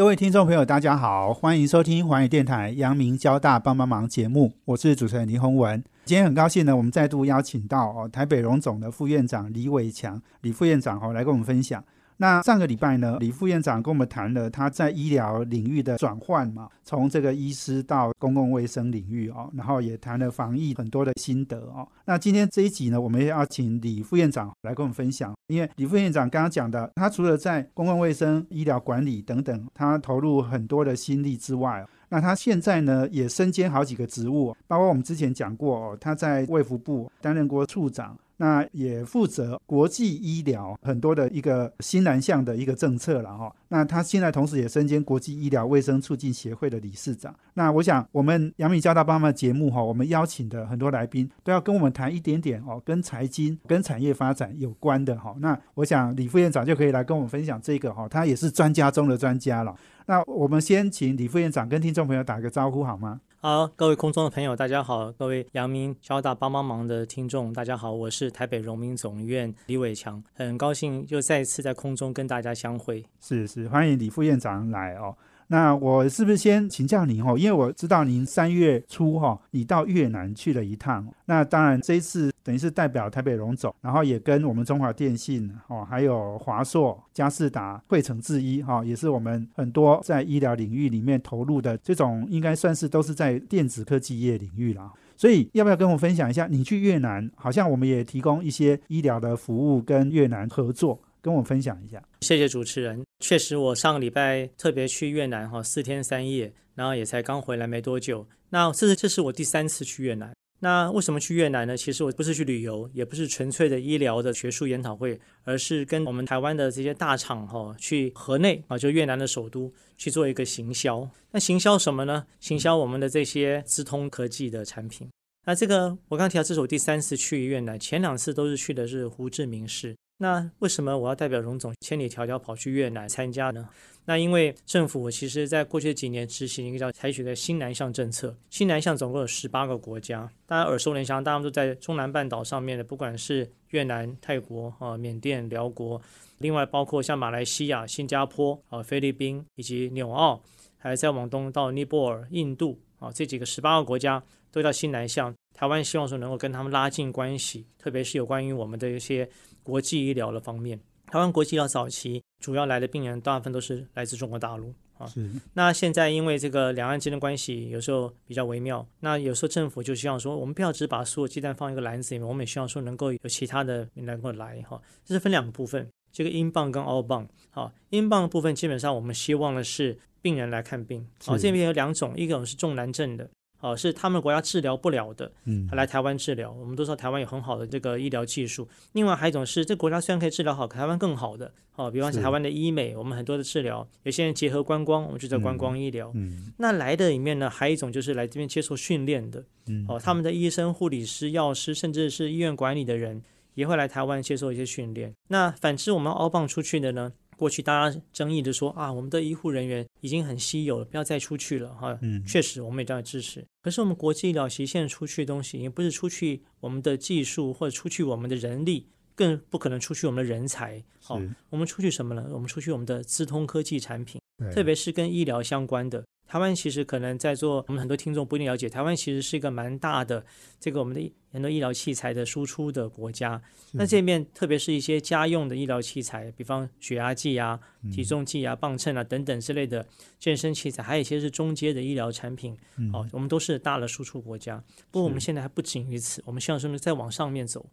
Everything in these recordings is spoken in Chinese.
各位听众朋友，大家好，欢迎收听华语电台《阳明交大帮帮忙》节目，我是主持人林宏文。今天很高兴呢，我们再度邀请到哦台北荣总的副院长李伟强李副院长哦来跟我们分享。那上个礼拜呢，李副院长跟我们谈了他在医疗领域的转换嘛，从这个医师到公共卫生领域哦，然后也谈了防疫很多的心得哦。那今天这一集呢，我们要请李副院长来跟我们分享，因为李副院长刚刚讲的，他除了在公共卫生、医疗管理等等，他投入很多的心力之外，那他现在呢也身兼好几个职务，包括我们之前讲过哦，他在卫福部担任过处长。那也负责国际医疗很多的一个新南向的一个政策了哈。那他现在同时也身兼国际医疗卫生促进协会的理事长。那我想我们杨敏交大帮忙节目哈，我们邀请的很多来宾都要跟我们谈一点点哦，跟财经、跟产业发展有关的哈。那我想李副院长就可以来跟我们分享这个哈，他也是专家中的专家了。那我们先请李副院长跟听众朋友打个招呼好吗？好，各位空中的朋友，大家好；各位阳明交大帮帮忙的听众，大家好，我是台北荣民总医院李伟强，很高兴又再一次在空中跟大家相会。是是，欢迎李副院长来哦。那我是不是先请教您哦？因为我知道您三月初哈，你到越南去了一趟。那当然这一次等于是代表台北荣总，然后也跟我们中华电信哦，还有华硕、嘉士达、汇成制衣哈，也是我们很多在医疗领域里面投入的这种，应该算是都是在电子科技业领域了。所以要不要跟我分享一下？你去越南，好像我们也提供一些医疗的服务跟越南合作。跟我分享一下，谢谢主持人。确实，我上个礼拜特别去越南哈，四天三夜，然后也才刚回来没多久。那这是这是我第三次去越南。那为什么去越南呢？其实我不是去旅游，也不是纯粹的医疗的学术研讨会，而是跟我们台湾的这些大厂哈去河内啊，就越南的首都去做一个行销。那行销什么呢？行销我们的这些资通科技的产品。那这个我刚提到，这是我第三次去越南，前两次都是去的是胡志明市。那为什么我要代表荣总千里迢迢跑去越南参加呢？那因为政府其实在过去几年执行一个叫采取的新南向政策，新南向总共有十八个国家，大家耳熟能详，大家都在中南半岛上面的，不管是越南、泰国啊、缅甸、辽国，另外包括像马来西亚、新加坡啊、菲律宾以及纽澳，还在往东到尼泊尔、印度啊这几个十八个国家都叫新南向。台湾希望说能够跟他们拉近关系，特别是有关于我们的一些。国际医疗的方面，台湾国际医疗早期主要来的病人大部分都是来自中国大陆啊。是。那现在因为这个两岸之间的关系有时候比较微妙，那有时候政府就希望说，我们不要只把所有鸡蛋放一个篮子里面，我们也希望说能够有其他的能够来哈。这是分两个部分，这个英镑跟澳镑。好，英镑的部分基本上我们希望的是病人来看病。好，这边有两种，一种是重难症的。哦，是他们国家治疗不了的，嗯，他来台湾治疗。我们都说台湾有很好的这个医疗技术。另外还有一种是，这国家虽然可以治疗好，台湾更好的。哦，比方说台湾的医美，我们很多的治疗，有些人结合观光，我们就叫观光医疗。嗯，那来的里面呢，还有一种就是来这边接受训练的。嗯，哦，他们的医生、护理师、药师，甚至是医院管理的人，也会来台湾接受一些训练。那反之，我们澳棒出去的呢？过去大家争议的说啊，我们的医护人员已经很稀有了，不要再出去了哈。嗯，确实我们也这样支持。可是我们国际医疗现在出去的东西，也不是出去我们的技术或者出去我们的人力，更不可能出去我们的人才。好，我们出去什么呢？我们出去我们的资通科技产品，特别是跟医疗相关的。台湾其实可能在做，我们很多听众不一定了解，台湾其实是一个蛮大的这个我们的很多医疗器材的输出的国家。那这边特别是一些家用的医疗器材，比方血压计啊、体重计啊、磅秤啊等等之类的健身器材，还有一些是中阶的医疗产品。哦，我们都是大的输出国家。不过我们现在还不仅于此，我们希望说呢再往上面走。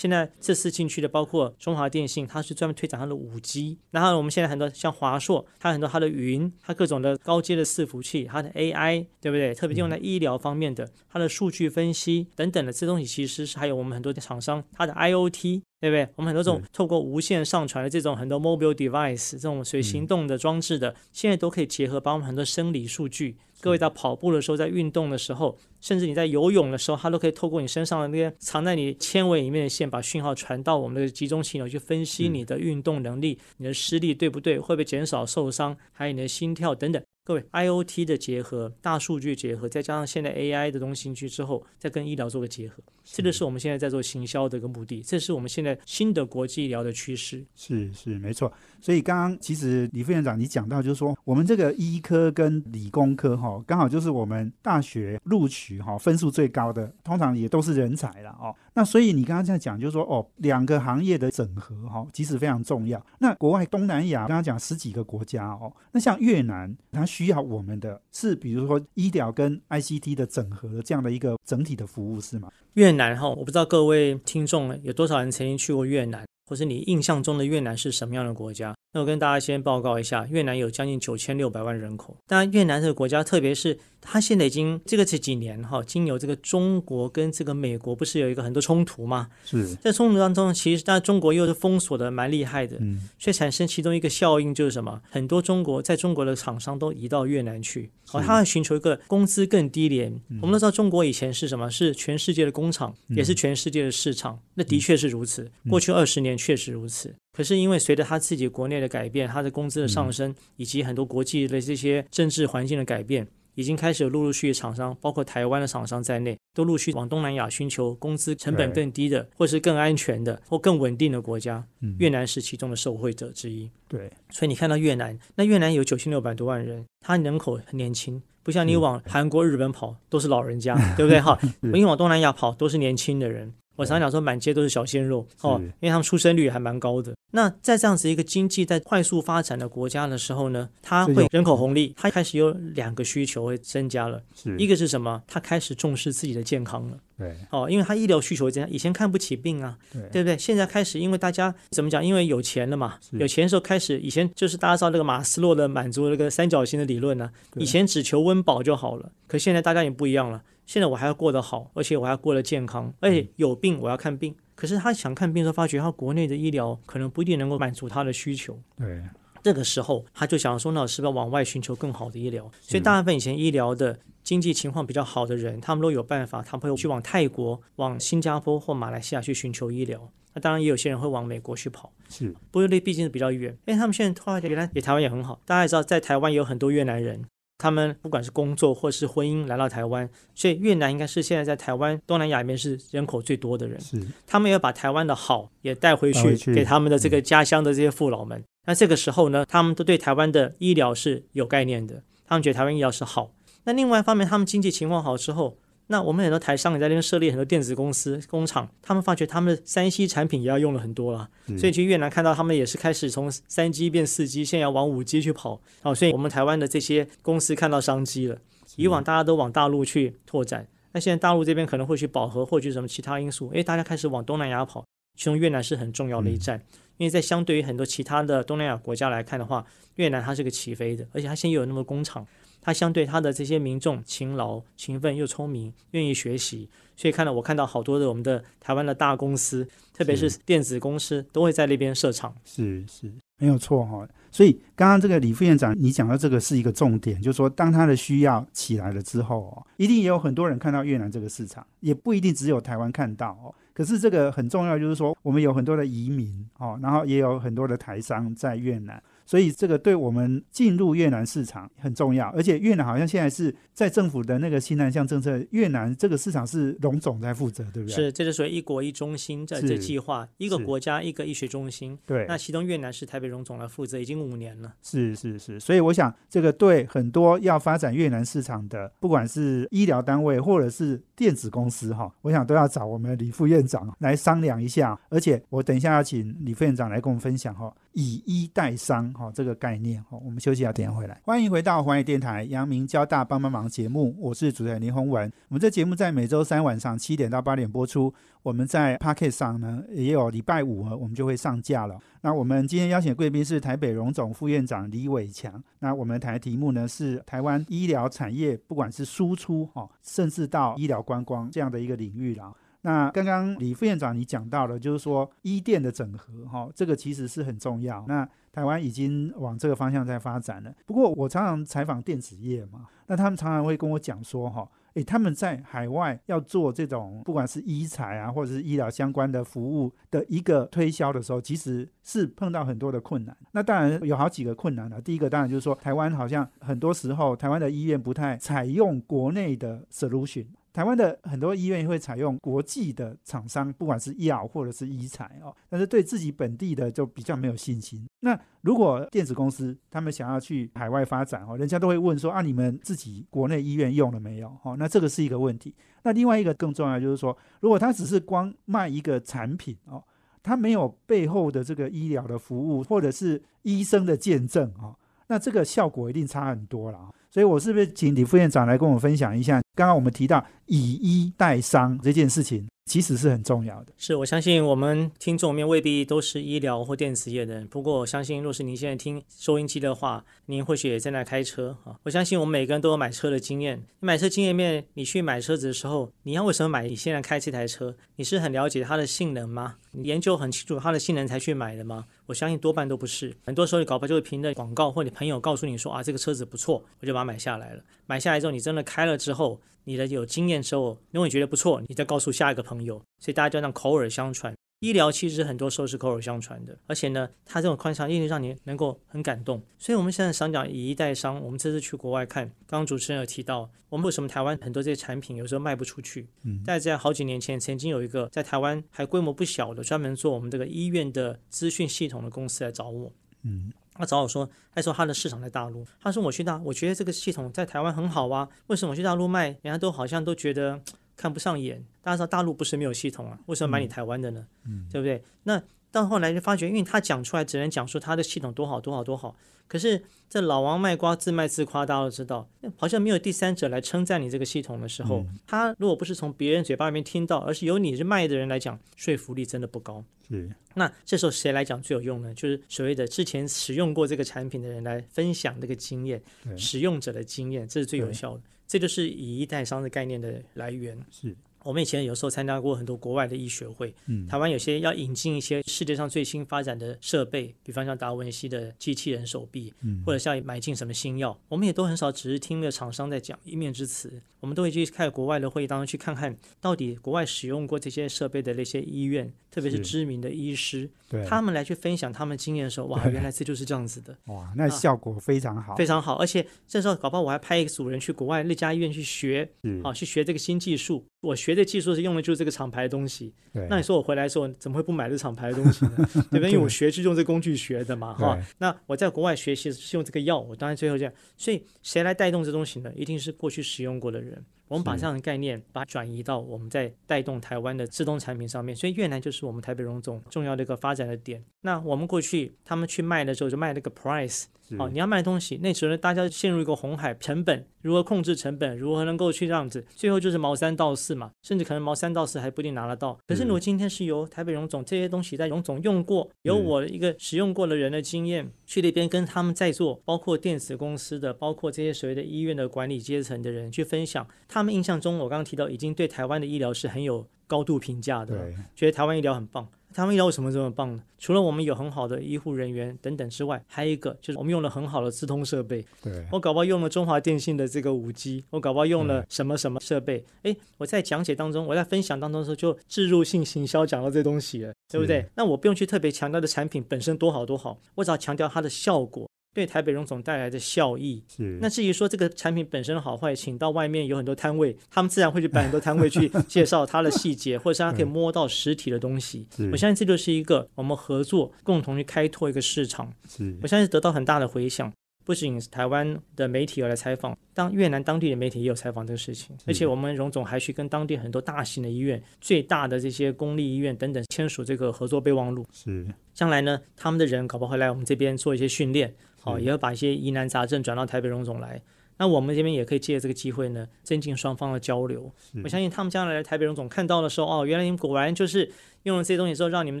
现在这次进去的包括中华电信，它是专门推展它的五 G。然后我们现在很多像华硕，它很多它的云，它各种的高阶的伺服器，它的 AI，对不对？特别用在医疗方面的，它的数据分析等等的这东西，其实是还有我们很多的厂商，它的 IOT 对不对？我们很多这种透过无线上传的这种很多 mobile device 这种随行动的装置的，现在都可以结合把我们很多生理数据。各位在跑步的时候，在运动的时候，甚至你在游泳的时候，它都可以透过你身上的那些藏在你纤维里面的线，把讯号传到我们的集中系统去分析嗯你的运动能力、你的施力对不对，会不会减少受伤，还有你的心跳等等。各位，IOT 的结合、大数据结合，再加上现在 AI 的东西进去之后，再跟医疗做个结合，这个是我们现在在做行销的一个目的，这是我们现在新的国际医疗的趋势。是是没错，所以刚刚其实李副院长你讲到，就是说我们这个医科跟理工科哈，刚好就是我们大学录取哈分数最高的，通常也都是人才了哦。那所以你刚刚在讲，就是说哦，两个行业的整合哈，其实非常重要。那国外东南亚刚刚讲十几个国家哦，那像越南，它需要我们的是比如说医疗跟 ICT 的整合的这样的一个整体的服务是吗？越南哈，我不知道各位听众有多少人曾经去过越南，或是你印象中的越南是什么样的国家？那我跟大家先报告一下，越南有将近九千六百万人口。但，越南这个国家，特别是它现在已经这个这几年哈，经由这个中国跟这个美国不是有一个很多冲突吗？是，在冲突当中，其实但中国又是封锁的蛮厉害的，嗯，所以产生其中一个效应就是什么？很多中国在中国的厂商都移到越南去，哦，是他要寻求一个工资更低廉。我们都知道中国以前是什么？是全世界的工厂，也是全世界的市场。那的确是如此，过去二十年确实如此。可是因为随着他自己国内的改变，他的工资的上升，以及很多国际的这些政治环境的改变。已经开始陆陆续续厂商，包括台湾的厂商在内，都陆续往东南亚寻求工资成本更低的，或是更安全的，或更稳定的国家。嗯越南是其中的受惠者之一。对，所以你看到越南，那越南有九千六百多万人，它人口很年轻，不像你往韩国、日本跑都是老人家，对不对？哈，你往东南亚跑都是年轻的人。我常常讲说，满街都是小鲜肉哦，因为他们出生率还蛮高的。那在这样子一个经济在快速发展的国家的时候呢，它会人口红利，它开始有两个需求会增加了。是一个是什么？它开始重视自己的健康了。对哦，因为他医疗需求增加，以前看不起病啊，对对不对？现在开始，因为大家怎么讲？因为有钱了嘛，有钱的时候开始，以前就是大家知道那个马斯洛的满足那个三角形的理论呢、对以前只求温饱就好了，可现在大家也不一样了。现在我还要过得好，而且我还要过得健康，而且有病我要看病。可是他想看病的时候，发觉他国内的医疗可能不一定能够满足他的需求。对这个时候，他就想说，那我是不是要往外寻求更好的医疗？所以，大部分以前医疗的经济情况比较好的人，他们都有办法，他们会去往泰国、往新加坡或马来西亚去寻求医疗。那当然，也有些人会往美国去跑，是不过那毕竟是比较远。因为他们现在突然原来也台湾也很好，大家也知道，在台湾也有很多越南人，他们不管是工作或是婚姻来到台湾，所以越南应该是现在在台湾东南亚里面是人口最多的人。是他们要把台湾的好也带回去，带回去给他们的这个家乡的这些父老们。那这个时候呢，他们都对台湾的医疗是有概念的，他们觉得台湾医疗是好。那另外一方面，他们经济情况好之后，那我们很多台商也在那边设立很多电子公司工厂，他们发觉他们的三 C 产品也要用了很多了，是所以去越南看到他们也是开始从三 G 变四 G，现在要往五 G 去跑。好、所以我们台湾的这些公司看到商机了。以往大家都往大陆去拓展，那现在大陆这边可能会去饱和，或者什么其他因素，诶，大家开始往东南亚跑，其中越南是很重要的一站，因为在相对于很多其他的东南亚国家来看的话，越南它是个起飞的，而且它现在又有那么多工厂，它相对他的这些民众勤劳、勤奋又聪明，愿意学习，所以看到我看到好多的我们的台湾的大公司，特别是电子公司，都会在那边设厂。是是没有错哈、所以刚刚这个李副院长你讲到这个是一个重点，就是说当他的需要起来了之后哦，一定也有很多人看到越南这个市场，也不一定只有台湾看到哦。可是这个很重要，就是说我们有很多的移民哦，然后也有很多的台商在越南。所以这个对我们进入越南市场很重要，而且越南好像现在是在政府的那个新南向政策，越南这个市场是龙总在负责，对不对？是，这就属于一国一中心在这计划，一个国家一个医学中心。对，那其中越南是台北荣总来负责，已经五年了。是是是，所以我想这个对很多要发展越南市场的，不管是医疗单位或者是电子公司哈，我想都要找我们李副院长来商量一下。而且我等一下要请李副院长来跟我们分享哈，以医代商哈这个概念哈。我们休息一下，等下回来。欢迎回到环宇电台阳明交大帮帮忙节目，我是主持人林宏文。我们这节目在每周三晚上七点到八点播出。我们在 p o c k e t 上呢，也有礼拜五我们就会上架了。那我们今天邀请的贵宾是台北荣总副院长李伟强。那我们谈的题目呢是台湾医疗产业，不管是输出哈、甚至到医疗观光这样的一个领域啦。那刚刚李副院长你讲到了，就是说医电的整合，哈，这个其实是很重要。那台湾已经往这个方向在发展了。不过我常常采访电子业嘛，那他们常常会跟我讲说，哈。诶，他们在海外要做这种不管是医材啊，或者是医疗相关的服务的一个推销的时候，其实是碰到很多的困难。那当然有好几个困难了。第一个当然就是说，台湾好像很多时候台湾的医院不太采用国内的 solution。台湾的很多医院会采用国际的厂商，不管是药或者是医材哦，但是对自己本地的就比较没有信心。那如果电子公司他们想要去海外发展哦，人家都会问说啊，你们自己国内医院用了没有？哦，那这个是一个问题。那另外一个更重要就是说，如果他只是光卖一个产品哦，他没有背后的这个医疗的服务或者是医生的见证哦，那这个效果一定差很多了。所以，我是不是请李副院长来跟我分享一下？刚刚我们提到以医代商这件事情。其实是很重要的。是我相信我们听众面未必都是医疗或电子业的人，不过我相信，若是您现在听收音机的话，您或许也在那开车啊。我相信我们每个人都有买车的经验。买车经验面，你去买车子的时候，你要为什么买？你现在开这台车，你是很了解它的性能吗？你研究很清楚它的性能才去买的吗？我相信多半都不是。很多时候你搞不好就会凭着广告或你朋友告诉你说啊，这个车子不错，我就把它买下来了。买下来之后，你真的开了之后。你的有经验之后，如果你觉得不错，你再告诉下一个朋友，所以大家就让口耳相传。医疗其实很多时候是口耳相传的，而且呢，它这种宽敞一定让你能够很感动。所以我们现在想讲以一代商，我们这次去国外看，刚刚主持人有提到，我们为什么台湾很多这些产品有时候卖不出去？嗯，但在好几年前，曾经有一个在台湾还规模不小的，专门做我们这个医院的资讯系统的公司来找我。嗯。他找我说，他说他的市场在大陆。他说我去大，我觉得这个系统在台湾很好啊。为什么我去大陆卖，人家都好像都觉得看不上眼？大家知道大陆不是没有系统啊，为什么买你台湾的呢？嗯，对不对？那到后来就发觉，因为他讲出来只能讲说他的系统多好多好多好。可是这老王卖瓜自卖自夸，大家都知道，好像没有第三者来称赞你这个系统的时候，他如果不是从别人嘴巴里面听到，而是由你是卖的人来讲，说服力真的不高。是。那这时候谁来讲最有用呢？就是所谓的之前使用过这个产品的人来分享这个经验，使用者的经验，这是最有效的。这就是以一代商的概念的来源。是。我们以前有时候参加过很多国外的医学会，嗯，台湾有些要引进一些世界上最新发展的设备，比方像达文西的机器人手臂，嗯，或者像买进什么新药，我们也都很少只是听了厂商在讲一面之词，我们都会去看国外的会议当中去看看到底国外使用过这些设备的那些医院，特别是知名的医师，对，他们来去分享他们经验的时候，哇，原来这就是这样子的，哇，那效果非常好，非常好，而且这时候搞不好我还派一个组人去国外那家医院去学，啊，去学这个新技术。我学的技术是用的就是这个厂牌的东西，那你说我回来的时候怎么会不买这厂牌的东西呢？对不对？因为我学是用这工具学的嘛，哈。那我在国外学习是用这个药，我当然最后这样。所以谁来带动这东西呢？一定是过去使用过的人。我们把这样的概念，把它转移到我们在带动台湾的自动产品上面，所以越南就是我们台北荣总重要的一个发展的点。那我们过去他们去卖的时候，就卖那个 price，好，你要卖东西，那时候大家陷入一个红海，成本如何控制成本，如何能够去这样子，最后就是毛三到四嘛，甚至可能毛三到四还不一定拿得到。可是如果今天是由台北荣总这些东西在荣总用过，有我一个使用过的人的经验，去那边跟他们在做，包括电子公司的，包括这些所谓的医院的管理阶层的人去分享他。他们印象中，我刚刚提到已经对台湾的医疗是很有高度评价的，觉得台湾医疗很棒。台湾医疗为什么这么棒呢？除了我们有很好的医护人员等等之外，还有一个就是我们用了很好的资通设备。对，我搞不好用了中华电信的这个五 G，我搞不好用了什么什么设备？哎，我在讲解当中，我在分享当中的时候，就置入性行销讲到这东西了，对不对？那我不用去特别强调的产品本身多好多好，我只要强调它的效果。对台北荣总带来的效益，是那至于说这个产品本身的好坏，请到外面有很多摊位，他们自然会去摆很多摊位去 介绍它的细节，或者是他可以摸到实体的东西。我相信这就是一个我们合作共同去开拓一个市场。是我相信得到很大的回响，不仅台湾的媒体有来采访，当越南当地的媒体也有采访这个事情，而且我们荣总还去跟当地很多大型的医院、最大的这些公立医院等等签署这个合作备忘录。是将来呢，他们的人搞不好会来我们这边做一些训练。好，也要把一些疑难杂症转到台北荣总来。那我们这边也可以借这个机会呢，增进双方的交流。我相信他们将来来台北荣总看到的时候，哦，原来你们果然就是用了这些东西之后，让你们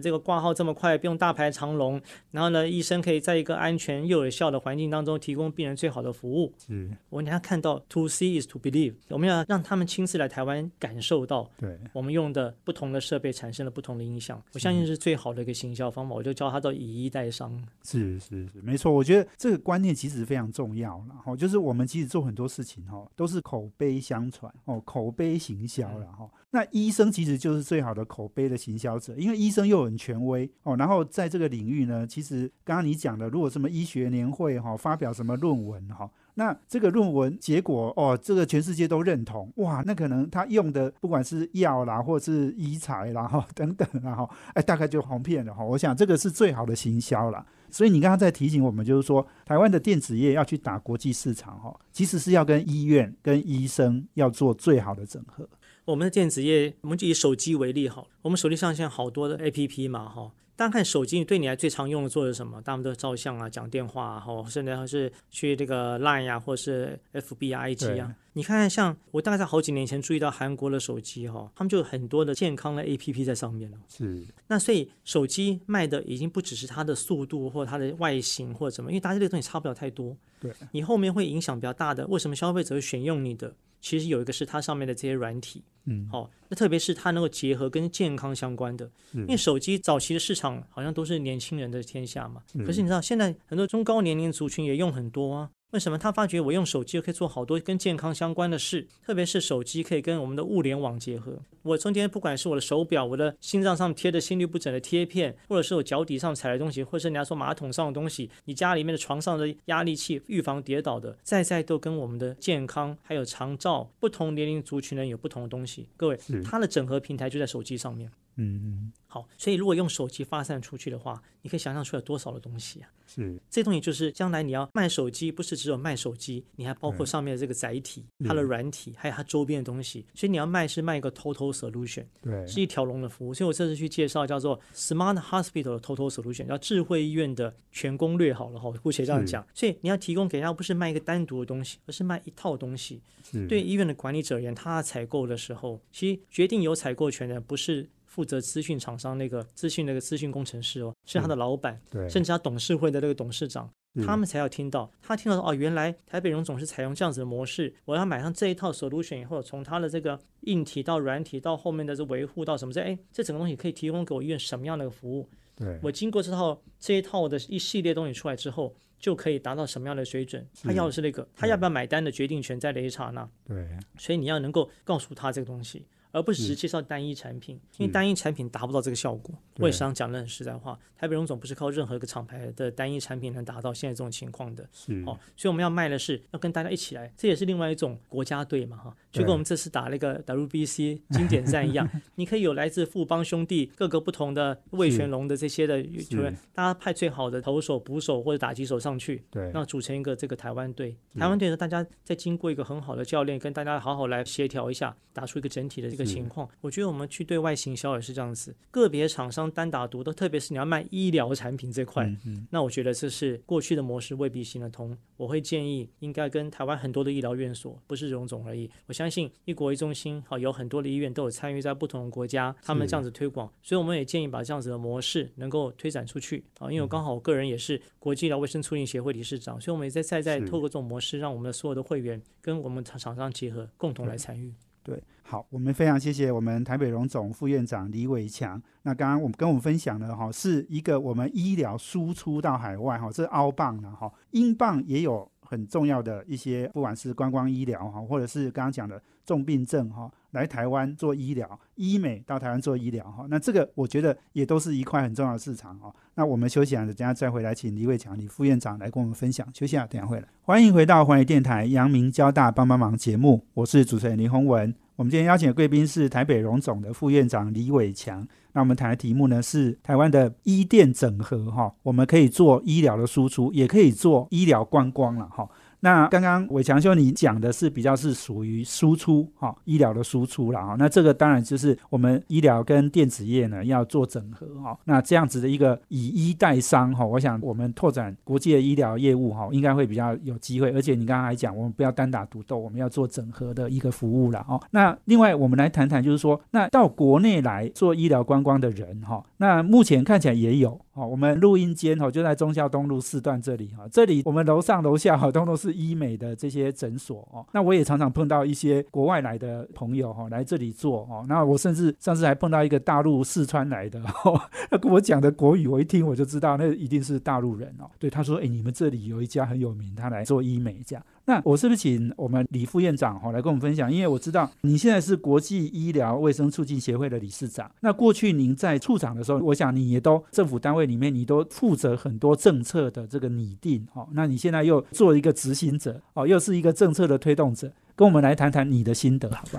这个挂号这么快，不用大排长龙，然后呢，医生可以在一个安全又有效的环境当中提供病人最好的服务。是，我们要看到 to see is to believe，我们要让他们亲自来台湾感受到对，我们用的不同的设备产生了不同的影响。我相信是最好的一个行销方法，我就教他到以一代商。是是是，没错。我觉得这个观念其实非常重要然后，就是我们其实做很多事情哈，都是口碑相传哦，口碑行销了哈。那医生其实就是最好的口碑的行销者，因为医生又很权威哦。然后在这个领域呢，其实刚刚你讲的，如果什么医学年会哈，发表什么论文哈。那这个论文结果哦，这个全世界都认同哇，那可能他用的不管是药啦，或是医材啦，哈等等，然后哎，大概就红遍了哈。我想这个是最好的行销了。所以你刚刚在提醒我们，就是说台湾的电子业要去打国际市场哈，其实是要跟医院、跟医生要做最好的整合。我们的电子业，我们就以手机为例好，我们手机上现在好多的 APP 嘛，哈。大家看手机对你来最常用的做的什么？大部分都是照相啊、讲电话啊，或甚至还是去这个 Line 呀，或是 FB 啊、IG 啊。你看看，像我大概在好几年前注意到韩国的手机哈，他们就有很多的健康的 APP 在上面了。是。那所以手机卖的已经不只是它的速度或它的外形或者什么，因为大家这个东西差不了太多。对。你后面会影响比较大的，为什么消费者会选用你的？其实有一个是它上面的这些软体。嗯，好，那特别是它能够结合跟健康相关的，因为手机早期的市场好像都是年轻人的天下嘛。可是你知道，现在很多中高年龄族群也用很多啊。为什么他发觉我用手机可以做好多跟健康相关的事？特别是手机可以跟我们的物联网结合。我中间不管是我的手表、我的心脏上贴的心律不整的贴片，或者是我脚底上踩的东西，或者是人家说马桶上的东西，你家里面的床上的压力器，预防跌倒的，再再都跟我们的健康还有长照，不同年龄族群人有不同的东西。各位，它的整合平台就在手机上面。嗯嗯。好，所以如果用手机发散出去的话，你可以想象出来多少的东西啊？是，这东西就是将来你要卖手机，不是只有卖手机，你还包括上面的这个载体、它的软体，还有它周边的东西。所以你要卖是卖一个 total solution，对，是一条龙的服务。所以我这次去介绍叫做 smart hospital 的 total solution，叫智慧医院的全攻略。好了哈，姑且这样讲。所以你要提供给他不是卖一个单独的东西，而是卖一套东西。对医院的管理者而言，他采购的时候，其实决定有采购权的不是。负责资讯厂商那个资讯那个资讯工程师哦，是他的老板，对，甚至他董事会的那个董事长，他们才要听到。他听到哦，原来台北荣总是采用这样子的模式，我要买上这一套 solution 以后，从他的这个硬体到软体到后面的这维护到什么这哎，这整个东西可以提供给我医院什么样的服务？对，我经过这套这一套的一系列东西出来之后，就可以达到什么样的水准？他要的是那个，他要不要买单的决定权在雷一刹那。对，所以你要能够告诉他这个东西。而不只是介绍单一产品，因为单一产品达不到这个效果。我也想讲的很实在话，台北荣总不是靠任何一个厂牌的单一产品能达到现在这种情况的。哦，所以我们要卖的是要跟大家一起来，这也是另外一种国家队嘛，哈，就跟我们这次打那个 WBC 经典战一样，你可以有来自富邦兄弟各个不同的魏全龙的这些的球员，大家派最好的投手、捕手或者打击手上去，对，那组成一个这个台湾队。台湾队呢，大家再经过一个很好的教练跟大家好好来协调一下，打出一个整体的这个情况。我觉得我们去对外行销也是这样子，个别厂商单打独斗，特别是你要卖医疗产品这块，那我觉得这是过去的模式未必行得通。我会建议应该跟台湾很多的医疗院所，不是荣总而已。我相信一国一中心，好有很多的医院都有参与在不同的国家，他们这样子推广，所以我们也建议把这样子的模式能够推展出去啊。因为我刚好我个人也是国际医疗卫生促进协会理事长，所以我们也在在在透过这种模式，让我们的所有的会员跟我们厂厂商结合，共同来参与。对，好，我们非常谢谢我们台北荣总副院长李伟强。那刚刚我们跟我们分享的哈，是一个我们医疗输出到海外哈，这是澳棒了哈，英镑也有很重要的一些，不管是观光医疗哈，或者是刚刚讲的重病症哈，来台湾做医疗，医美到台湾做医疗哈，那这个我觉得也都是一块很重要的市场哈。那我们休息啊，等下再回来，请李伟强李副院长来跟我们分享。休息啊，等下回来，欢迎回到环宇电台阳明交大帮帮忙节目，我是主持人林宏文。我们今天邀请的贵宾是台北荣总的副院长李伟强。那我们谈的题目呢是台湾的医电整合哈，我们可以做医疗的输出，也可以做医疗观光了哈。那刚刚伟强兄你讲的是比较是属于输出哈，医疗的输出了哈。那这个当然就是我们医疗跟电子业呢要做整合哈。那这样子的一个以医代商哈，我想我们拓展国际的医疗业务哈，应该会比较有机会。而且你刚刚还讲，我们不要单打独斗，我们要做整合的一个服务了哦。那另外我们来谈谈，就是说，那到国内来做医疗观光的人哈，那目前看起来也有。哦，我们录音间哦就在中孝东路四段这里哈，这里我们楼上楼下哈都都是医美的这些诊所哦。那我也常常碰到一些国外来的朋友哈来这里做哦。那我甚至上次还碰到一个大陆四川来的，他跟我讲的国语，我一听我就知道那一定是大陆人哦。对，他说：“哎，你们这里有一家很有名，他来做医美这样。”那我是不是请我们李副院长哈来跟我们分享？因为我知道你现在是国际医疗卫生促进协会的理事长。那过去您在处长的时候，我想你也都政府单位里面，你都负责很多政策的这个拟定哦。那你现在又做一个执行者哦，又是一个政策的推动者，跟我们来谈谈你的心得，好不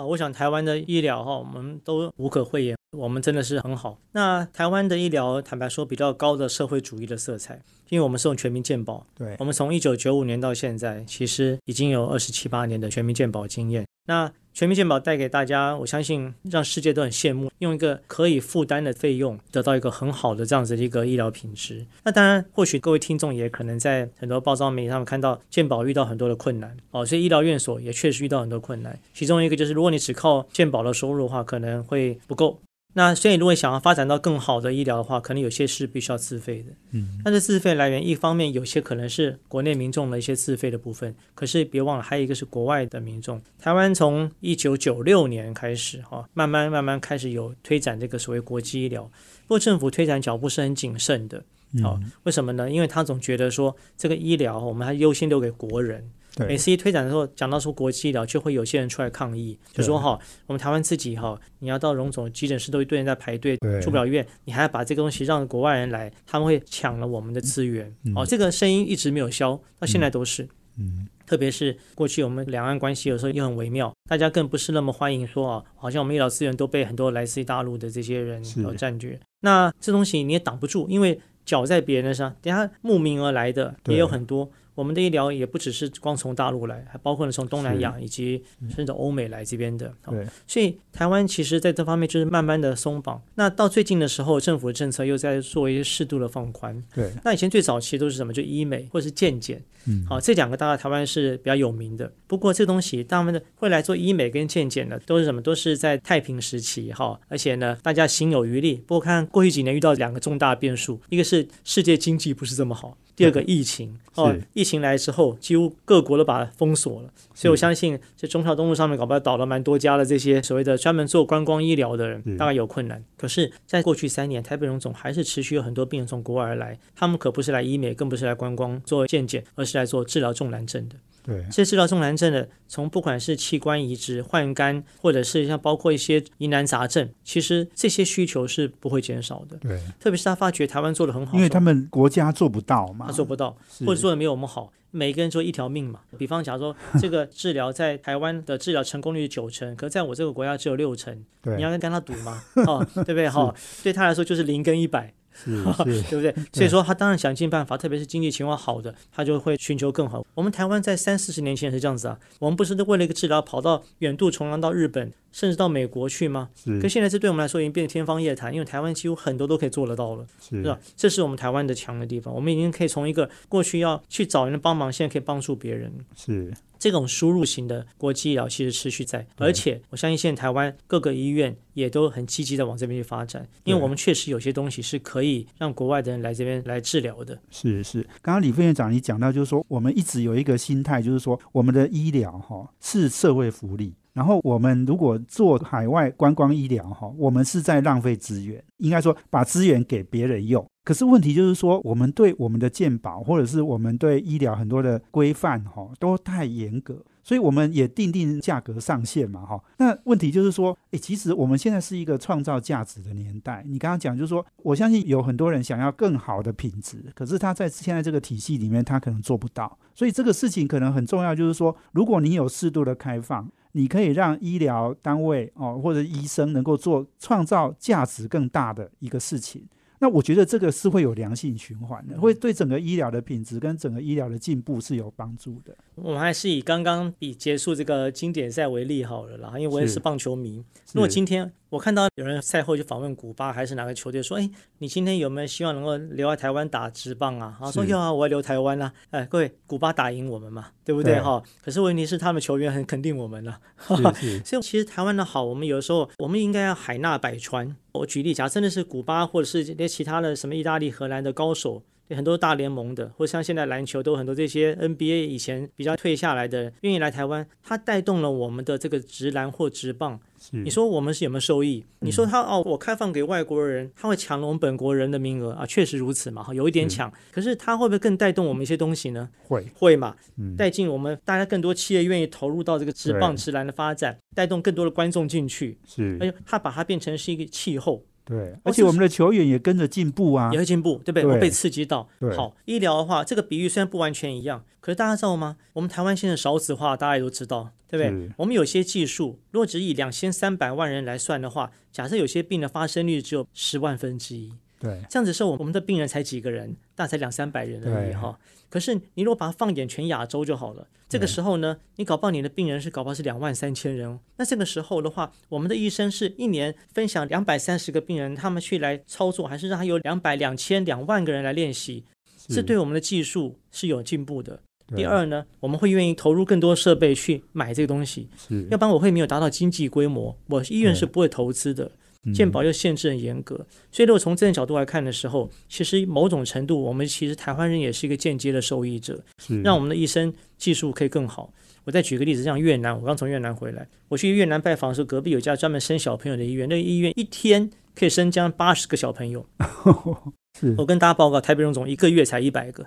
好？我想台湾的医疗哈，我们都无可讳言，我们真的是很好。那台湾的医疗，坦白说，比较高的社会主义的色彩。因为我们是用全民健保，对，我们从一九九五年到现在，其实已经有二十七八年的全民健保经验。那全民健保带给大家，我相信让世界都很羡慕，用一个可以负担的费用，得到一个很好的这样子的一个医疗品质。那当然，或许各位听众也可能在很多报章媒体上看到健保遇到很多的困难哦，所以医疗院所也确实遇到很多困难。其中一个就是，如果你只靠健保的收入的话，可能会不够。那所以，如果想要发展到更好的医疗的话，可能有些是必须要自费的。嗯，但是自费来源一方面有些可能是国内民众的一些自费的部分，可是别忘了还有一个是国外的民众。台湾从一九九六年开始，哈，慢慢慢慢开始有推展这个所谓国际医疗，不过政府推展脚步是很谨慎的。好，为什么呢？因为他总觉得说这个医疗我们还优先留给国人。每次一推展的时候，讲到说国际医疗，就会有些人出来抗议，就说哈，我们台湾自己哈，你要到荣总急诊室都一堆人在排队，住不了院，你还要把这个东西让国外人来，他们会抢了我们的资源。哦，这个声音一直没有消，到现在都是。嗯，特别是过去我们两岸关系有时候也很微妙，大家更不是那么欢迎说啊，好像我们医疗资源都被很多来自于大陆的这些人占据。那这东西你也挡不住，因为脚在别人的上，等下慕名而来的也有很多。我们的医疗也不只是光从大陆来，还包括了从东南亚以及甚至欧美来这边的。对，所以台湾其实在这方面就是慢慢的松绑。那到最近的时候，政府的政策又在做一些适度的放宽。对，那以前最早期都是什么？就医美或者是健检。嗯，好，这两个大概台湾是比较有名的。不过这东西，大部分的会来做医美跟健检的，都是什么？都是在太平时期哈。而且呢，大家心有余力。不过看过去几年遇到两个重大变数，一个是世界经济不是这么好。第二个疫情哦，疫情来之后，几乎各国都把它封锁了，所以我相信在中朝东路上面搞不好倒了蛮多家的这些所谓的专门做观光医疗的人，大概有困难。可是，在过去三年，台北荣总还是持续有很多病人从国外而来，他们可不是来医美，更不是来观光做健检，而是来做治疗重难症的。对，这治疗重难症的，从不管是器官移植、换肝，或者是像包括一些疑难杂症，其实这些需求是不会减少的。对，特别是他发觉台湾做的很好，因为他们国家做不到嘛，他做不到，或者做的没有我们好。每个人做一条命嘛。比方假如说这个治疗在台湾的治疗成功率是九成，可在我这个国家只有六成，你要跟跟他赌吗？哦，对不对？哈，对他来说就是零跟一百。是，对不对？所以说他当然想尽办法，特别是经济情况好的，他就会寻求更好。我们台湾在三四十年前是这样子啊，我们不是为了一个治疗跑到远渡重洋到日本，甚至到美国去吗？是。可现在这对我们来说已经变得天方夜谭，因为台湾几乎很多都可以做得到了，是吧？这是我们台湾的强的地方，我们已经可以从一个过去要去找人帮忙，现在可以帮助别人。是。这种输入型的国际医疗其实持续在，而且我相信现在台湾各个医院也都很积极的往这边去发展，因为我们确实有些东西是可以让国外的人来这边来治疗的。是是，刚刚李副院长你讲到，就是说我们一直有一个心态，就是说我们的医疗哈是社会福利。然后我们如果做海外观光医疗哈，我们是在浪费资源，应该说把资源给别人用。可是问题就是说，我们对我们的健保或者是我们对医疗很多的规范哈，都太严格，所以我们也定定价格上限嘛哈。那问题就是说，诶，其实我们现在是一个创造价值的年代。你刚刚讲就是说，我相信有很多人想要更好的品质，可是他在现在这个体系里面，他可能做不到。所以这个事情可能很重要，就是说，如果你有适度的开放。你可以让医疗单位哦，或者医生能够做创造价值更大的一个事情。那我觉得这个是会有良性循环的，会对整个医疗的品质跟整个医疗的进步是有帮助的。我们还是以刚刚比结束这个经典赛为例好了啦，因为我也是是棒球迷。如果今天我看到有人赛后就访问古巴还是哪个球队说，哎，你今天有没有希望能够留在台湾打职棒啊？他说有啊，我要留台湾啦、哎，各位，古巴打赢我们嘛，对不对对哈？可是问题是他们球员很肯定我们了、是是 所以其实台湾的好，我们有的时候我们应该要海纳百川。我举例，假设真的是古巴或者是这些其他的什么意大利、荷兰的高手，很多大联盟的，或像现在篮球都很多这些 NBA 以前比较退下来的，愿意来台湾，它带动了我们的这个直篮或直棒。你说我们是有没有受益？你说他哦，我开放给外国人，他会抢了我们本国人的名额啊，确实如此嘛，哈，有一点抢。可是他会不会更带动我们一些东西呢？会，会嘛，嗯，带进我们大家更多企业愿意投入到这个直棒、直篮的发展，带动更多的观众进去，是而，且他把它变成是一个气候，对，而且我们的球员也跟着进步啊也，会进步，对不对？对我被刺激到。好，医疗的话，这个比喻虽然不完全一样，可是大家知道吗？我们台湾现在少子化，大家也都知道，对不对？我们有些技术，如果只以两千三百万人来算的话，假设有些病的发生率只有十万分之一，对，这样子的时候，我们的病人才几个人，大才两三百人而已哈。可是你如果把它放眼全亚洲就好了，这个时候呢，你搞不好你的病人是搞不好是两万三千人，那这个时候的话，我们的医生是一年分享两百三十个病人，他们去来操作，还是让他有两百、两千、两万个人来练习，这对我们的技术是有进步的。第二呢，我们会愿意投入更多设备去买这个东西，要不然我会没有达到经济规模，我医院是不会投资的。嗯健保又限制很严格，所以如果从这个角度来看的时候，其实某种程度，我们其实台湾人也是一个间接的受益者，是让我们的医生技术可以更好。我再举个例子，像越南，我刚从越南回来，我去越南拜访的时候，隔壁有一家专门生小朋友的医院，那个医院一天可以生将八十个小朋友。是。我跟大家报告，台北荣总一个月才一百个。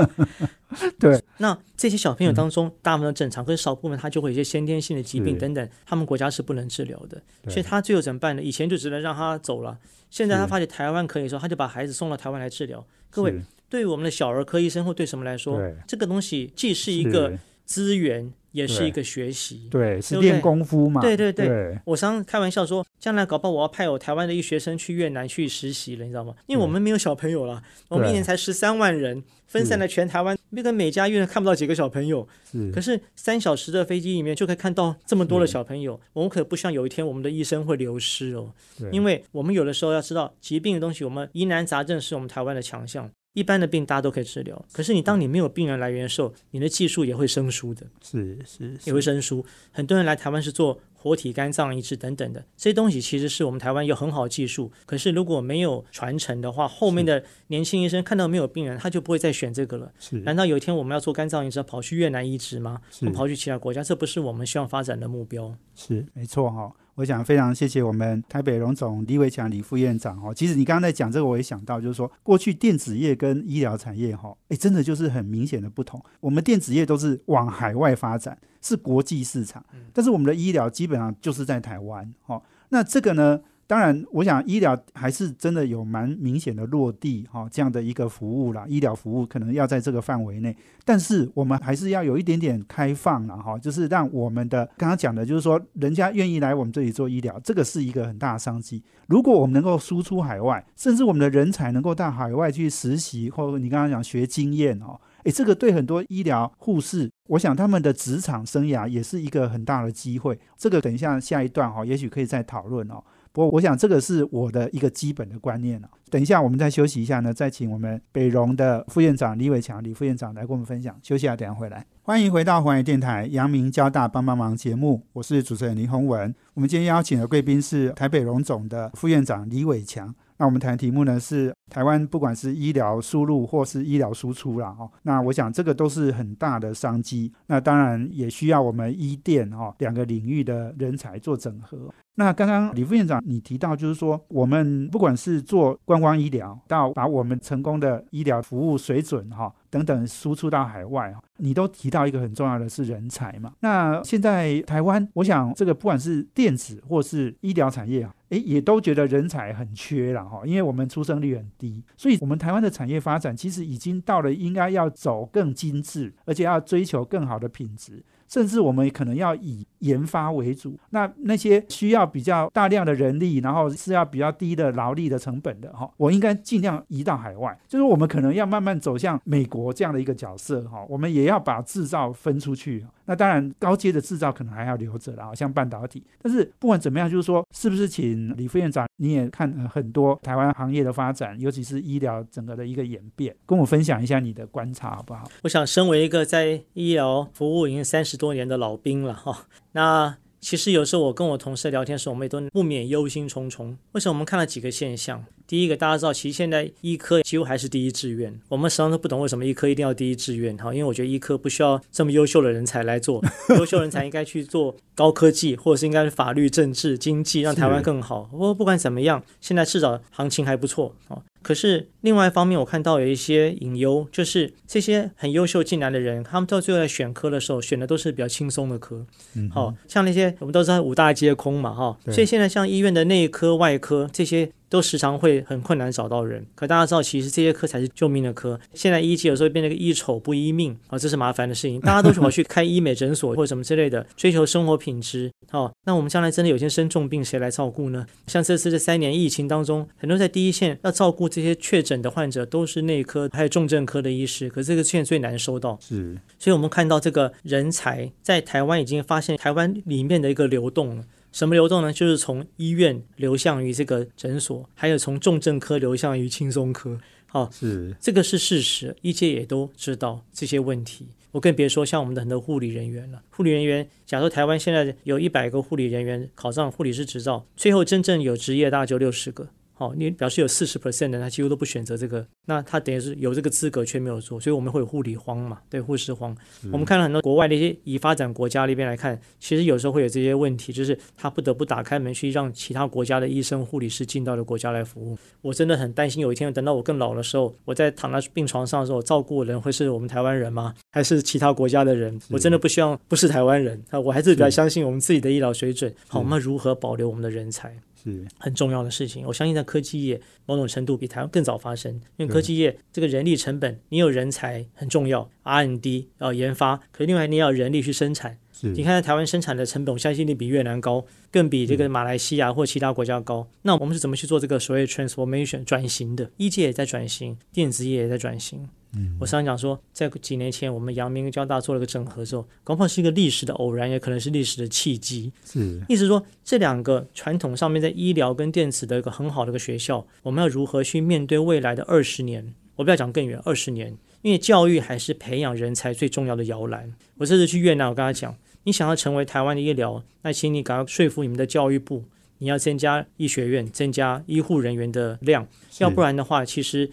对，那这些小朋友当中，大部分都正常，可是少部分他就会有一些先天性的疾病等等，他们国家是不能治疗的。所以他最后怎么办呢？以前就只能让他走了，现在他发现台湾可以的时候，他就把孩子送到台湾来治疗。各位，对于我们的小儿科医生或对什么来说，这个东西既是一个资源，也是一个学习。对，是练功夫嘛，对对对对我常常开玩笑说，将来搞不好我要派我台湾的一学生去越南去实习了，你知道吗？因为我们没有小朋友了，我们一年才十三万人，分散在全台湾，那个每家医院看不到几个小朋友。是，可是三小时的飞机里面就可以看到这么多的小朋友，我们可不希望有一天我们的医生会流失哦，对因为我们有的时候要知道疾病的东西，我们疑难杂症是我们台湾的强项。一般的病大家都可以治疗，可是你当你没有病人来源的时候，你的技术也会生疏的，是是也会生疏。很多人来台湾是做活体肝脏移植等等的，这些东西其实是我们台湾有很好的技术，可是如果没有传承的话，后面的年轻医生看到没有病人，他就不会再选这个了。是难道有一天我们要做肝脏移植，要跑去越南移植吗？是或跑去其他国家？这不是我们希望发展的目标。是没错哈、我想非常谢谢我们台北荣总李伟强李副院长哦。其实你刚刚在讲这个，我也想到，就是说过去电子业跟医疗产业哈，哎，真的就是很明显的不同。我们电子业都是往海外发展，是国际市场，但是我们的医疗基本上就是在台湾哦。那这个呢？当然，我想医疗还是真的有蛮明显的落地哈、这样的一个服务啦，医疗服务可能要在这个范围内，但是我们还是要有一点点开放了哈，就是让我们的刚刚讲的，就是说人家愿意来我们这里做医疗，这个是一个很大的商机。如果我们能够输出海外，甚至我们的人才能够到海外去实习，或者你刚刚讲学经验哦，诶，这个对很多医疗护士，我想他们的职场生涯也是一个很大的机会。这个等一下下一段哈、也许可以再讨论哦。不过，我想这个是我的一个基本的观念了、等一下，我们再休息一下呢，再请我们北荣的副院长李伟强李副院长来跟我们分享。休息下，等下回来。欢迎回到华语电台阳明交大帮帮忙节目，我是主持人林宏文。我们今天邀请的贵宾是台北荣总的副院长李伟强。那我们谈的题目呢是台湾不管是医疗输入或是医疗输出啦，哦，那我想这个都是很大的商机。那当然也需要我们医电哦两个领域的人才做整合。那刚刚李副院长你提到，就是说我们不管是做观光医疗，到把我们成功的医疗服务水准哈、等等输出到海外，你都提到一个很重要的是人才嘛。那现在台湾，我想这个不管是电子或是医疗产业啊，诶，也都觉得人才很缺了哈，因为我们出生率很低，所以我们台湾的产业发展其实已经到了应该要走更精致，而且要追求更好的品质。甚至我们可能要以研发为主。那那些需要比较大量的人力，然后是要比较低的劳力的成本的哈，我应该尽量移到海外。就是我们可能要慢慢走向美国这样的一个角色哈，我们也要把制造分出去。那当然，高阶的制造可能还要留着啦，像半导体。但是不管怎么样，就是说，是不是请李副院长，你也看很多台湾行业的发展，尤其是医疗整个的一个演变，跟我分享一下你的观察好不好？我想，身为一个在医疗服务已经三十多年的老兵了哈，那。其实有时候我跟我同事聊天时，我们也都不免忧心忡忡。为什么？我们看了几个现象。第一个，大家知道，其实现在医科几乎还是第一志愿。我们实际上都不懂为什么医科一定要第一志愿哈，因为我觉得医科不需要这么优秀的人才来做，优秀人才应该去做高科技，或者是应该是法律、政治、经济，让台湾更好。不过不管怎么样，现在至少行情还不错啊。可是另外一方面，我看到有一些隐忧，就是这些很优秀进来的人，他们到最后在选科的时候，选的都是比较轻松的科。嗯，好像那些我们都知道五大皆空嘛，哈。所以现在像医院的内科、外科这些。都时常会很困难找到人，可大家知道，其实这些科才是救命的科。现在医界有时候变成个医丑不医命啊，这是麻烦的事情。大家都跑去开医美诊所或者什么之类的，追求生活品质。哦，那我们将来真的有些生重病，谁来照顾呢？像这次这三年疫情当中，很多在第一线要照顾这些确诊的患者，都是内科还有重症科的医师，可这个现在最难收到。是，所以我们看到这个人才在台湾已经发现台湾里面的一个流动了。什么流动呢？就是从医院流向于这个诊所，还有从重症科流向于轻松科。好，是这个是事实，医界也都知道这些问题。我更别说像我们的很多护理人员了。护理人员，假如台湾现在有一百个护理人员考上护理师执照，最后真正有职业大概就六十个。哦，你表示有四十 percent 的他几乎都不选择这个，那他等于是有这个资格却没有做，所以我们会有护理荒嘛？对，护士荒。我们看了很多国外的一些已发展国家那边来看，其实有时候会有这些问题，就是他不得不打开门去让其他国家的医生、护理师进到的国家来服务。我真的很担心，有一天等到我更老的时候，我在躺在病床上的时候，照顾的人会是我们台湾人吗？还是其他国家的人？我真的不希望不是台湾人啊！我还是比较相信我们自己的医疗水准。好，我们如何保留我们的人才？是很重要的事情。我相信在科技业，某种程度比台湾更早发生，因为科技业这个人力成本，你有人才很重要，R&D 要研发，可是另外你要人力去生产。你看台湾生产的成本，我相信你比越南高，更比这个马来西亚或其他国家高。那我们是怎么去做这个所谓 transformation 转型的？医界也在转型，电子业也在转型。嗯，我常常讲说，在几年前我们阳明交大做了个整合之后，恐怕是一个历史的偶然，也可能是历史的契机。是，意思说这两个传统上面在医疗跟电子的一个很好的一个学校，我们要如何去面对未来的二十年？我不要讲更远，二十年，因为教育还是培养人才最重要的摇篮。我这次去越南，我跟他讲，你想要成为台湾的医疗，那请你赶快说服你们的教育部，你要增加医学院，增加医护人员的量，要不然的话，其实。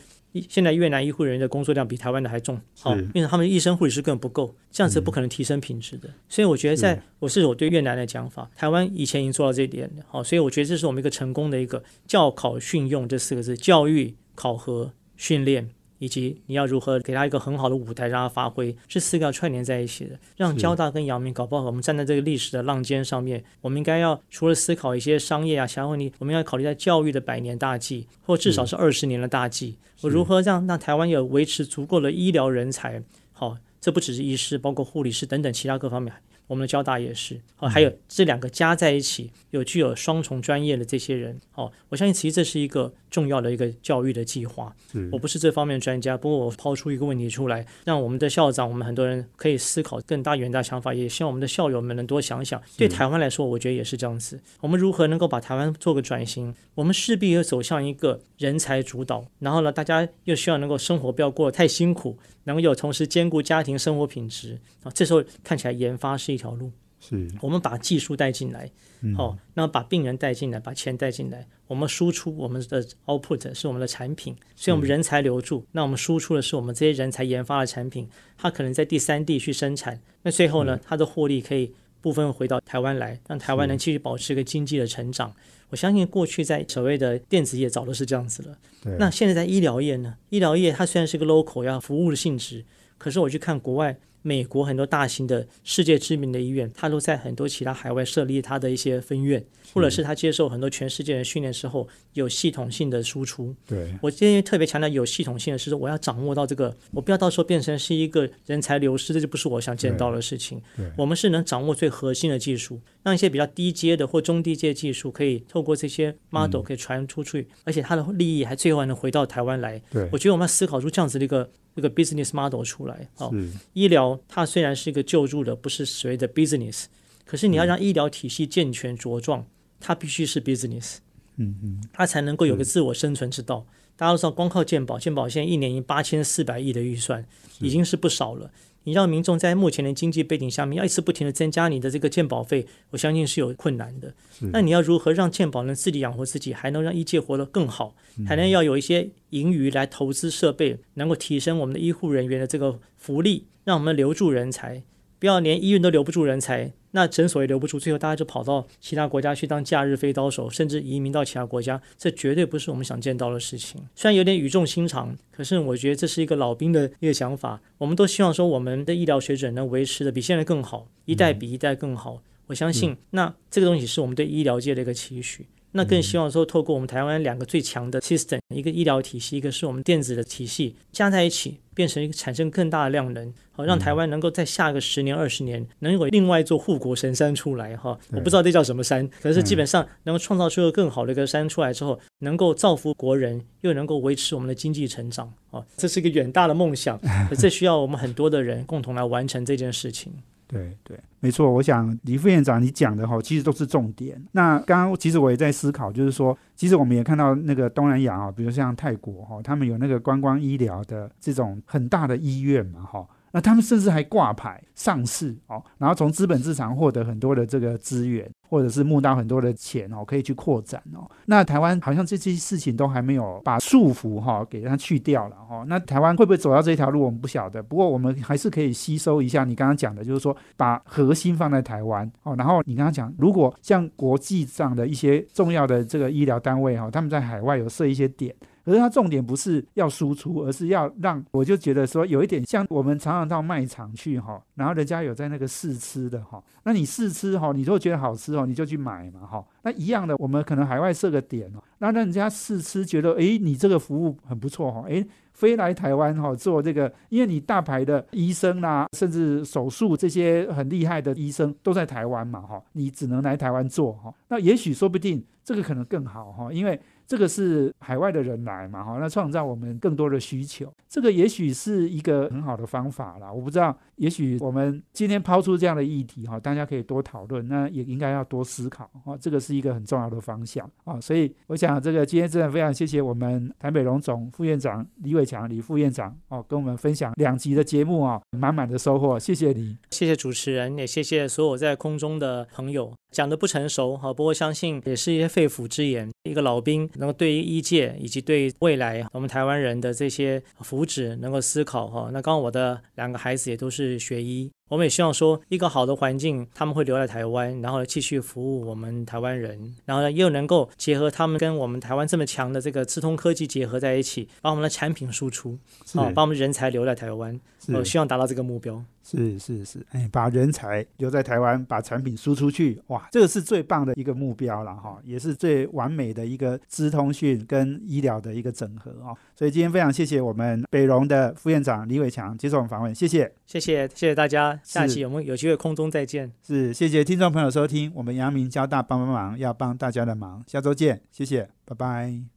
现在越南医护人员的工作量比台湾的还重，好，因为他们医生护理师根本不够，这样子不可能提升品质的。所以我觉得，在我是我对越南的讲法，台湾以前已经做到这一点，好，所以我觉得这是我们一个成功的一个教考训用这四个字：教育、考核、训练。以及你要如何给他一个很好的舞台，让他发挥，这四个要串联在一起的，让交大跟阳明搞不好，我们站在这个历史的浪尖上面，我们应该要除了思考一些商业啊其他问题，我们要考虑在教育的百年大计，或至少是二十年的大计，我如何让让台湾有维持足够的医疗人才？好，这不只是医师，包括护理师等等其他各方面。我们的交大也是，哦，还有这两个加在一起，有具有双重专业的这些人，哦，我相信其实这是一个重要的一个教育的计划。我不是这方面专家，不过我抛出一个问题出来，让我们的校长，我们很多人可以思考更大远大想法，也希望我们的校友们能多想想。对台湾来说，我觉得也是这样子。我们如何能够把台湾做个转型？我们势必要走向一个人才主导，然后呢，大家又希望能够生活不要过得太辛苦。能够有同时兼顾家庭生活品质啊，这时候看起来研发是一条路。是我们把技术带进来，好，那把病人带进来，把钱带进来，我们输出我们的 output 是我们的产品，所以我们人才留住，那我们输出的是我们这些人才研发的产品，它可能在第三地去生产，那最后呢，它的获利可以部分回到台湾来，让台湾能继续保持一个经济的成长。我相信过去在所谓的电子业早都是这样子了。那现在在医疗业呢？医疗业它虽然是个 local 要服务的性质，可是我去看国外美国很多大型的世界知名的医院，它都在很多其他海外设立它的一些分院，或者是他接受很多全世界的训练之后，有系统性的输出。对，我今天特别强调有系统性的是说，我要掌握到这个，我不要到时候变成是一个人才流失，这就不是我想见到的事情。对我们是能掌握最核心的技术，让一些比较低阶的或中低阶技术可以透过这些 model 可以传出去，而且它的利益还最后还能回到台湾来。对我觉得我们要思考出这样子的一个一个 business model 出来。哦，医疗它虽然是一个救助的，不是所谓的 business，可是你要让医疗体系健全茁壮，它必须是 business，嗯嗯，它才能够有个自我生存之道。大家都知道，光靠健保，健保现在一年八千四百亿的预算，已经是不少了。你让民众在目前的经济背景下面，要一直不停的增加你的这个健保费，我相信是有困难的。那你要如何让健保能自己养活自己，还能让医界活得更好，还能要有一些盈余来投资设备，能够提升我们的医护人员的这个福利，让我们留住人才，不要连医院都留不住人才，那诊所也留不住，最后大家就跑到其他国家去当假日飞刀手，甚至移民到其他国家，这绝对不是我们想见到的事情。虽然有点语重心长，可是我觉得这是一个老兵的一个想法。我们都希望说我们的医疗水准能维持的比现在更好，一代比一代更好。我相信，那这个东西是我们对医疗界的一个期许。那更希望说，透过我们台湾两个最强的 system，一个医疗体系，一个是我们电子的体系，加在一起，变成一个产生更大的量能，好让台湾能够在下个十年、二十年，能有另外一座护国神山出来哈。我不知道这叫什么山，可是基本上能够创造出一个更好的一个山出来之后，能够造福国人，又能够维持我们的经济成长，哦，这是一个远大的梦想，这需要我们很多的人共同来完成这件事情。对对，没错。我想李副院长你讲的哈，其实都是重点。那刚刚其实我也在思考，就是说，其实我们也看到那个东南亚啊，比如像泰国哈，他们有那个观光医疗的这种很大的医院嘛哈。那他们甚至还挂牌上市哦，然后从资本市场获得很多的这个资源，或者是募到很多的钱哦，可以去扩展哦。那台湾好像这些事情都还没有把束缚哈给它去掉了哈。那台湾会不会走到这条路，我们不晓得。不过我们还是可以吸收一下你刚刚讲的，就是说把核心放在台湾哦。然后你刚刚讲，如果像国际上的一些重要的这个医疗单位哈，他们在海外有设一些点。可是它重点不是要输出，而是要让我就觉得说有一点像我们常常到卖场去哈，然后人家有在那个试吃的哈，那你试吃哈，你如果觉得好吃哦，你就去买嘛哈。那一样的，我们可能海外设个点哦，那让人家试吃，觉得诶你这个服务很不错哈，诶飞来台湾哈做这个，因为你大牌的医生啦，甚至手术这些很厉害的医生都在台湾嘛哈，你只能来台湾做哈。那也许说不定这个可能更好哈，因为。这个是海外的人来嘛，哈，那创造我们更多的需求，这个也许是一个很好的方法啦。我不知道，也许我们今天抛出这样的议题，哈，大家可以多讨论，那也应该要多思考，哈，这个是一个很重要的方向啊。所以我想，这个今天真的非常谢谢我们台北荣总副院长李伟强李副院长哦，跟我们分享两集的节目啊，满满的收获，谢谢你，谢谢主持人，也谢谢所有在空中的朋友。讲的不成熟，哈，不过相信也是一些肺腑之言，一个老兵。能够对于医界以及对未来我们台湾人的这些福祉能够思考哈。那刚刚我的两个孩子也都是学医，我们也希望说一个好的环境，他们会留在台湾，然后继续服务我们台湾人，然后呢又能够结合他们跟我们台湾这么强的这个资通科技结合在一起，把我们的产品输出，啊，把我们人才留在台湾。我希望达到这个目标。是是是，哎，把人才留在台湾，把产品输出去，哇，这个是最棒的一个目标了哈，也是最完美的一个资通讯跟医疗的一个整合哦。所以今天非常谢谢我们北荣的副院长李伟强接受我们访问，谢谢，谢谢，谢谢大家，下期我们有机会空中再见。是，谢谢听众朋友收听，我们阳明交大帮帮忙要帮大家的忙，下周见，谢谢，拜拜。